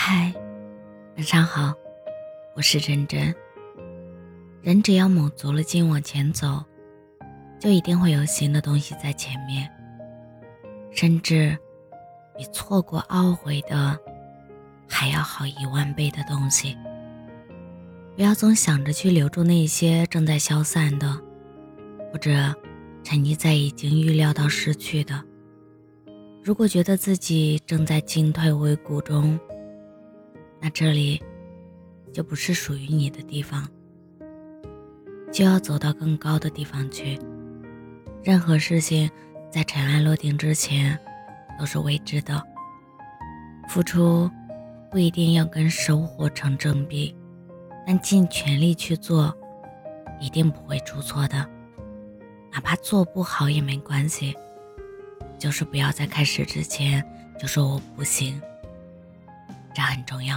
嗨，晚上好，我是真真。人只要卯足了劲往前走，就一定会有新的东西在前面，甚至比错过懊悔的还要好一万倍的东西。不要总想着去留住那些正在消散的，或者沉溺在已经预料到失去的。如果觉得自己正在进退维谷中，那这里就不是属于你的地方，就要走到更高的地方去。任何事情在尘埃落定之前都是未知的，付出不一定要跟收获成正比，但尽全力去做，一定不会出错的。哪怕做不好也没关系，就是不要在开始之前就说我不行。这很重要。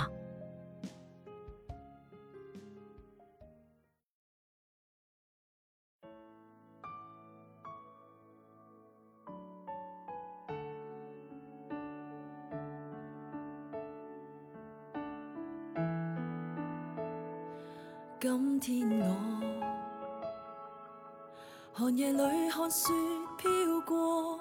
今天我寒夜里看雪飘过。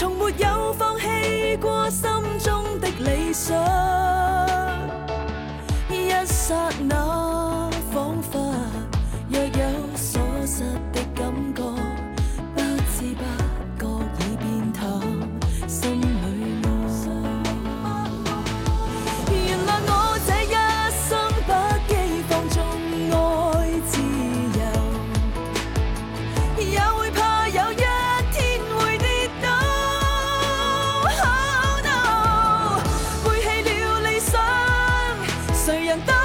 从没有放弃过心中的理想。一刹那，谁人都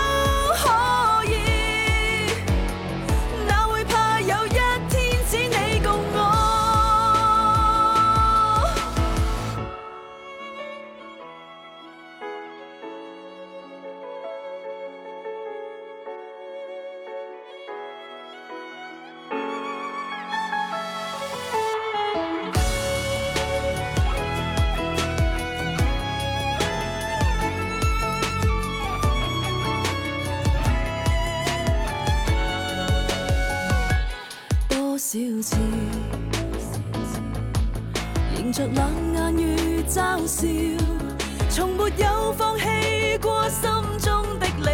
迎着冷眼与嘲笑，从没有放弃过心中的理想。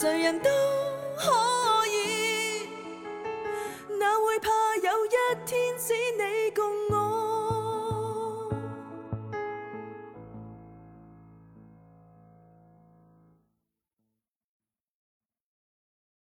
谁人都